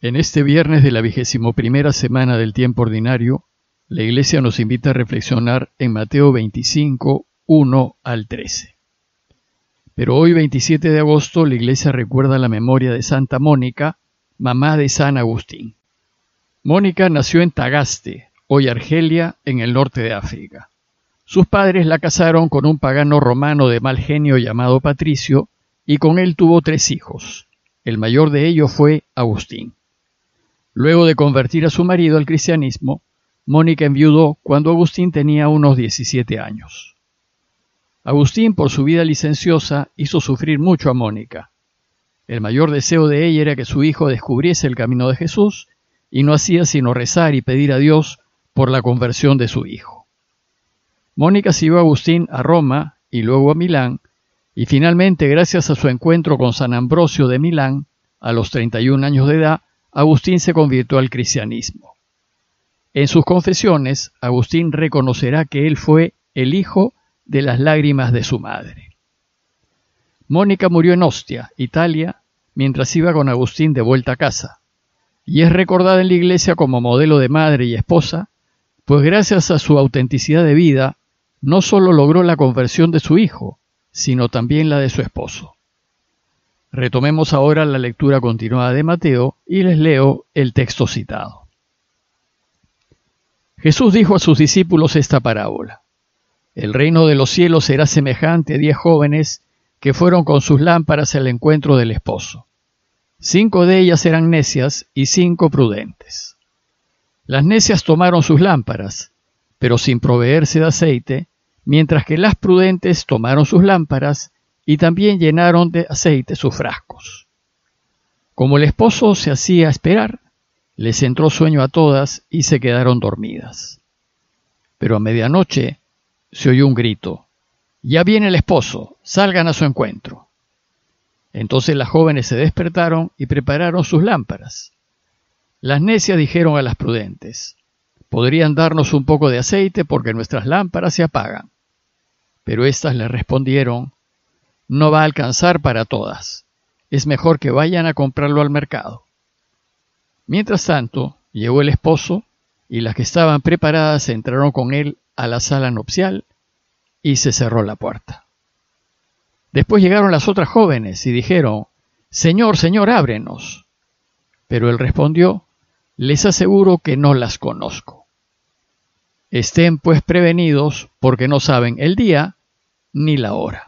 En este viernes de la vigésimo primera semana del tiempo ordinario, la Iglesia nos invita a reflexionar en Mateo 25, 1 al 13. Pero hoy, 27 de agosto, la Iglesia recuerda la memoria de Santa Mónica, mamá de San Agustín. Mónica nació en Tagaste, hoy Argelia, en el norte de África. Sus padres la casaron con un pagano romano de mal genio llamado Patricio, y con él tuvo tres hijos. El mayor de ellos fue Agustín. Luego de convertir a su marido al cristianismo, Mónica enviudó cuando Agustín tenía unos 17 años. Agustín, por su vida licenciosa, hizo sufrir mucho a Mónica. El mayor deseo de ella era que su hijo descubriese el camino de Jesús y no hacía sino rezar y pedir a Dios por la conversión de su hijo. Mónica siguió a Agustín a Roma y luego a Milán, y finalmente, gracias a su encuentro con San Ambrosio de Milán, a los 31 años de edad, Agustín se convirtió al cristianismo. En sus confesiones, Agustín reconocerá que él fue el hijo de las lágrimas de su madre. Mónica murió en Ostia, Italia, mientras iba con Agustín de vuelta a casa, y es recordada en la iglesia como modelo de madre y esposa, pues gracias a su autenticidad de vida, no solo logró la conversión de su hijo, sino también la de su esposo. Retomemos ahora la lectura continuada de Mateo y les leo el texto citado. Jesús dijo a sus discípulos esta parábola. El reino de los cielos será semejante a diez jóvenes que fueron con sus lámparas al encuentro del esposo. Cinco de ellas eran necias y cinco prudentes. Las necias tomaron sus lámparas, pero sin proveerse de aceite, mientras que las prudentes tomaron sus lámparas y también llenaron de aceite sus frascos. Como el esposo se hacía esperar, les entró sueño a todas y se quedaron dormidas. Pero a medianoche se oyó un grito. Ya viene el esposo, salgan a su encuentro. Entonces las jóvenes se despertaron y prepararon sus lámparas. Las necias dijeron a las prudentes, podrían darnos un poco de aceite porque nuestras lámparas se apagan. Pero éstas le respondieron, no va a alcanzar para todas. Es mejor que vayan a comprarlo al mercado. Mientras tanto, llegó el esposo y las que estaban preparadas entraron con él a la sala nupcial y se cerró la puerta. Después llegaron las otras jóvenes y dijeron, Señor, Señor, ábrenos. Pero él respondió, Les aseguro que no las conozco. Estén pues prevenidos porque no saben el día ni la hora.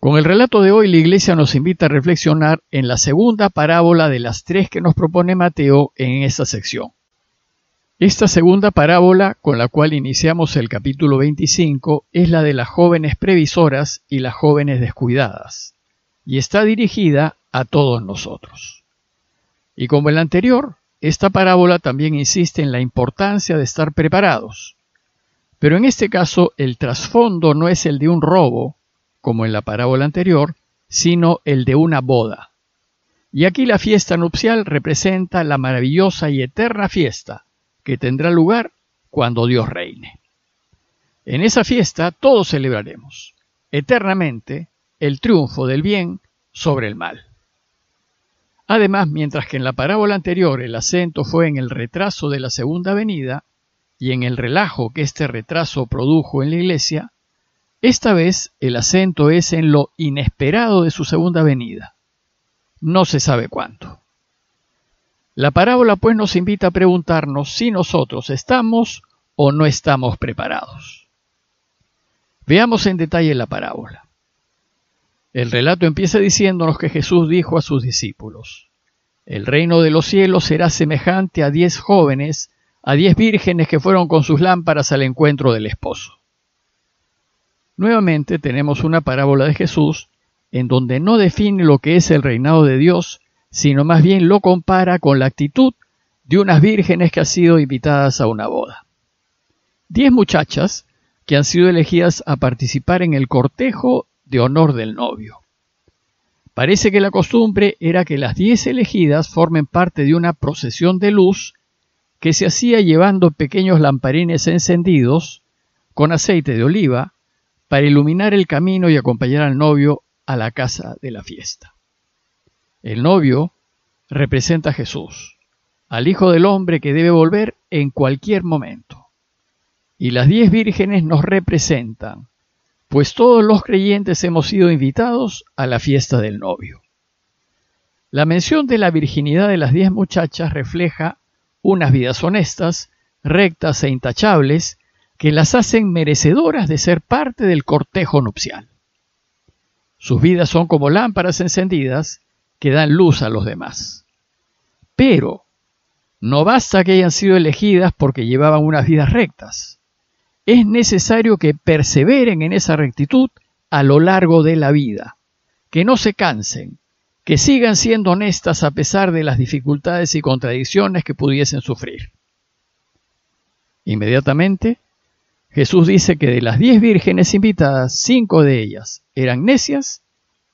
Con el relato de hoy, la Iglesia nos invita a reflexionar en la segunda parábola de las tres que nos propone Mateo en esta sección. Esta segunda parábola, con la cual iniciamos el capítulo 25, es la de las jóvenes previsoras y las jóvenes descuidadas, y está dirigida a todos nosotros. Y como el anterior, esta parábola también insiste en la importancia de estar preparados. Pero en este caso el trasfondo no es el de un robo, como en la parábola anterior, sino el de una boda. Y aquí la fiesta nupcial representa la maravillosa y eterna fiesta que tendrá lugar cuando Dios reine. En esa fiesta todos celebraremos eternamente el triunfo del bien sobre el mal. Además, mientras que en la parábola anterior el acento fue en el retraso de la segunda venida y en el relajo que este retraso produjo en la iglesia, esta vez el acento es en lo inesperado de su segunda venida. No se sabe cuánto. La parábola pues nos invita a preguntarnos si nosotros estamos o no estamos preparados. Veamos en detalle la parábola. El relato empieza diciéndonos que Jesús dijo a sus discípulos, El reino de los cielos será semejante a diez jóvenes, a diez vírgenes que fueron con sus lámparas al encuentro del esposo. Nuevamente tenemos una parábola de Jesús en donde no define lo que es el reinado de Dios, sino más bien lo compara con la actitud de unas vírgenes que han sido invitadas a una boda. Diez muchachas que han sido elegidas a participar en el cortejo de honor del novio. Parece que la costumbre era que las diez elegidas formen parte de una procesión de luz que se hacía llevando pequeños lamparines encendidos con aceite de oliva para iluminar el camino y acompañar al novio a la casa de la fiesta. El novio, representa a Jesús, al Hijo del Hombre que debe volver en cualquier momento. Y las diez vírgenes nos representan, pues todos los creyentes hemos sido invitados a la fiesta del novio. La mención de la virginidad de las diez muchachas refleja unas vidas honestas, rectas e intachables, que las hacen merecedoras de ser parte del cortejo nupcial. Sus vidas son como lámparas encendidas que dan luz a los demás. Pero no basta que hayan sido elegidas porque llevaban unas vidas rectas. Es necesario que perseveren en esa rectitud a lo largo de la vida, que no se cansen, que sigan siendo honestas a pesar de las dificultades y contradicciones que pudiesen sufrir. Inmediatamente, Jesús dice que de las diez vírgenes invitadas, cinco de ellas eran necias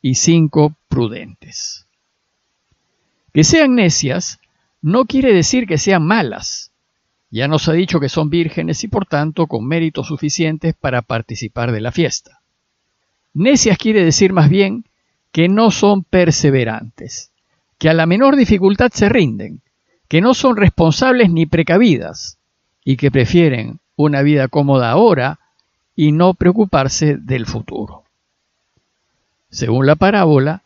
y cinco prudentes. Que sean necias no quiere decir que sean malas. Ya nos ha dicho que son vírgenes y por tanto con méritos suficientes para participar de la fiesta. Necias quiere decir más bien que no son perseverantes, que a la menor dificultad se rinden, que no son responsables ni precavidas y que prefieren una vida cómoda ahora y no preocuparse del futuro. Según la parábola,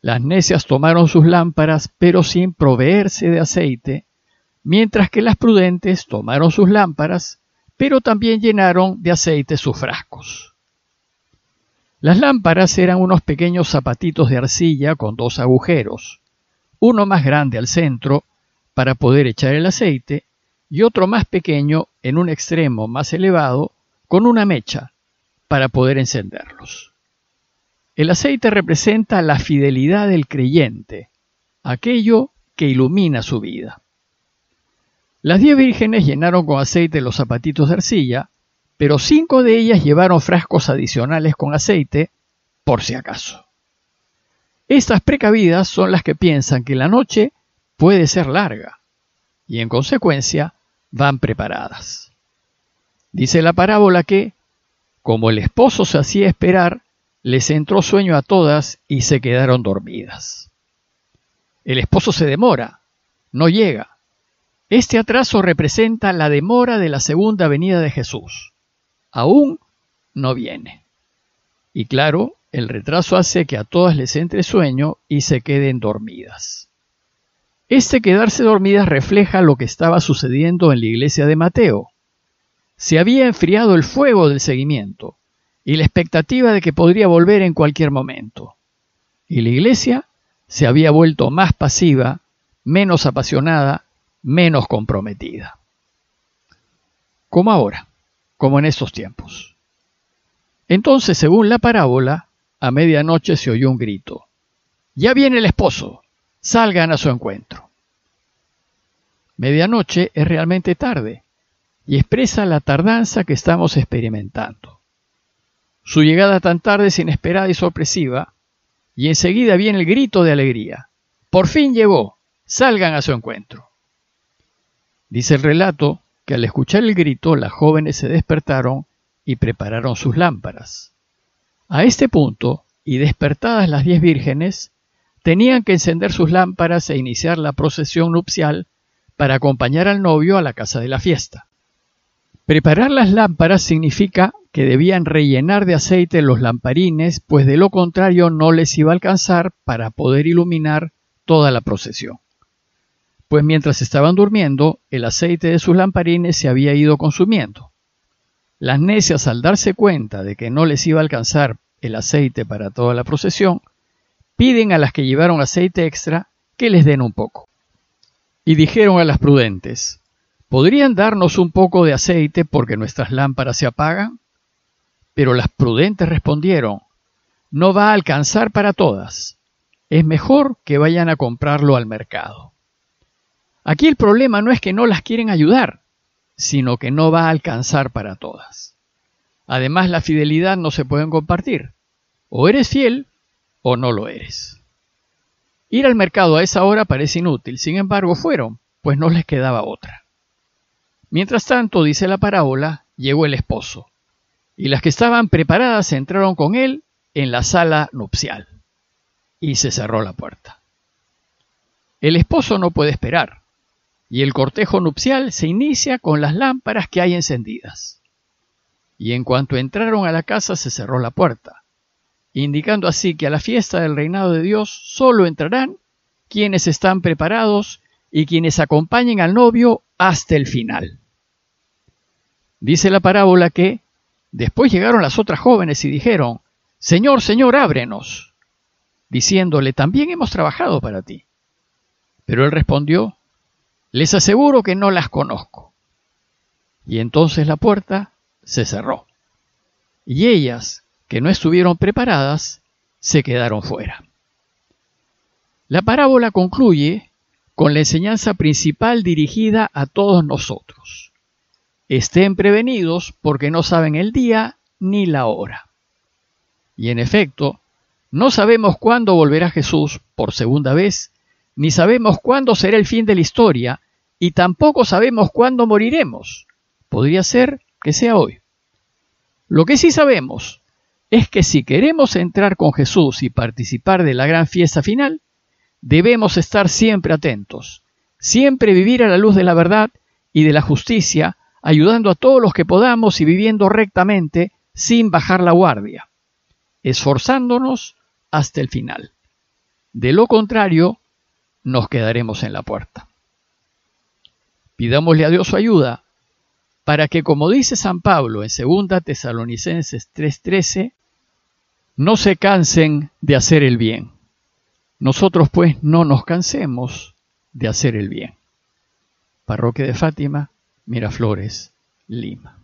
las necias tomaron sus lámparas pero sin proveerse de aceite, mientras que las prudentes tomaron sus lámparas pero también llenaron de aceite sus frascos. Las lámparas eran unos pequeños zapatitos de arcilla con dos agujeros, uno más grande al centro para poder echar el aceite y otro más pequeño en un extremo más elevado con una mecha para poder encenderlos. El aceite representa la fidelidad del creyente, aquello que ilumina su vida. Las diez vírgenes llenaron con aceite los zapatitos de arcilla pero cinco de ellas llevaron frascos adicionales con aceite por si acaso. Estas precavidas son las que piensan que la noche puede ser larga y en consecuencia van preparadas. Dice la parábola que, como el esposo se hacía esperar, les entró sueño a todas y se quedaron dormidas. El esposo se demora, no llega. Este atraso representa la demora de la segunda venida de Jesús aún no viene. Y claro, el retraso hace que a todas les entre sueño y se queden dormidas. Este quedarse dormidas refleja lo que estaba sucediendo en la iglesia de Mateo. Se había enfriado el fuego del seguimiento y la expectativa de que podría volver en cualquier momento. Y la iglesia se había vuelto más pasiva, menos apasionada, menos comprometida. Como ahora como en estos tiempos. Entonces, según la parábola, a medianoche se oyó un grito. Ya viene el esposo, salgan a su encuentro. Medianoche es realmente tarde y expresa la tardanza que estamos experimentando. Su llegada tan tarde es inesperada y sorpresiva, y enseguida viene el grito de alegría. Por fin llegó, salgan a su encuentro. Dice el relato que al escuchar el grito las jóvenes se despertaron y prepararon sus lámparas. A este punto, y despertadas las diez vírgenes, tenían que encender sus lámparas e iniciar la procesión nupcial para acompañar al novio a la casa de la fiesta. Preparar las lámparas significa que debían rellenar de aceite los lamparines, pues de lo contrario no les iba a alcanzar para poder iluminar toda la procesión pues mientras estaban durmiendo, el aceite de sus lamparines se había ido consumiendo. Las necias, al darse cuenta de que no les iba a alcanzar el aceite para toda la procesión, piden a las que llevaron aceite extra que les den un poco. Y dijeron a las prudentes, ¿podrían darnos un poco de aceite porque nuestras lámparas se apagan? Pero las prudentes respondieron, no va a alcanzar para todas. Es mejor que vayan a comprarlo al mercado. Aquí el problema no es que no las quieren ayudar, sino que no va a alcanzar para todas. Además, la fidelidad no se pueden compartir. O eres fiel o no lo eres. Ir al mercado a esa hora parece inútil, sin embargo fueron, pues no les quedaba otra. Mientras tanto, dice la parábola, llegó el esposo, y las que estaban preparadas entraron con él en la sala nupcial, y se cerró la puerta. El esposo no puede esperar, y el cortejo nupcial se inicia con las lámparas que hay encendidas. Y en cuanto entraron a la casa se cerró la puerta, indicando así que a la fiesta del reinado de Dios solo entrarán quienes están preparados y quienes acompañen al novio hasta el final. Dice la parábola que después llegaron las otras jóvenes y dijeron, Señor, Señor, ábrenos, diciéndole, también hemos trabajado para ti. Pero él respondió, les aseguro que no las conozco. Y entonces la puerta se cerró. Y ellas, que no estuvieron preparadas, se quedaron fuera. La parábola concluye con la enseñanza principal dirigida a todos nosotros. Estén prevenidos porque no saben el día ni la hora. Y en efecto, no sabemos cuándo volverá Jesús por segunda vez, ni sabemos cuándo será el fin de la historia, y tampoco sabemos cuándo moriremos. Podría ser que sea hoy. Lo que sí sabemos es que si queremos entrar con Jesús y participar de la gran fiesta final, debemos estar siempre atentos, siempre vivir a la luz de la verdad y de la justicia, ayudando a todos los que podamos y viviendo rectamente sin bajar la guardia, esforzándonos hasta el final. De lo contrario, nos quedaremos en la puerta. Pidámosle a Dios su ayuda para que, como dice San Pablo en 2 Tesalonicenses 3:13, no se cansen de hacer el bien nosotros pues no nos cansemos de hacer el bien. Parroquia de Fátima, Miraflores, Lima.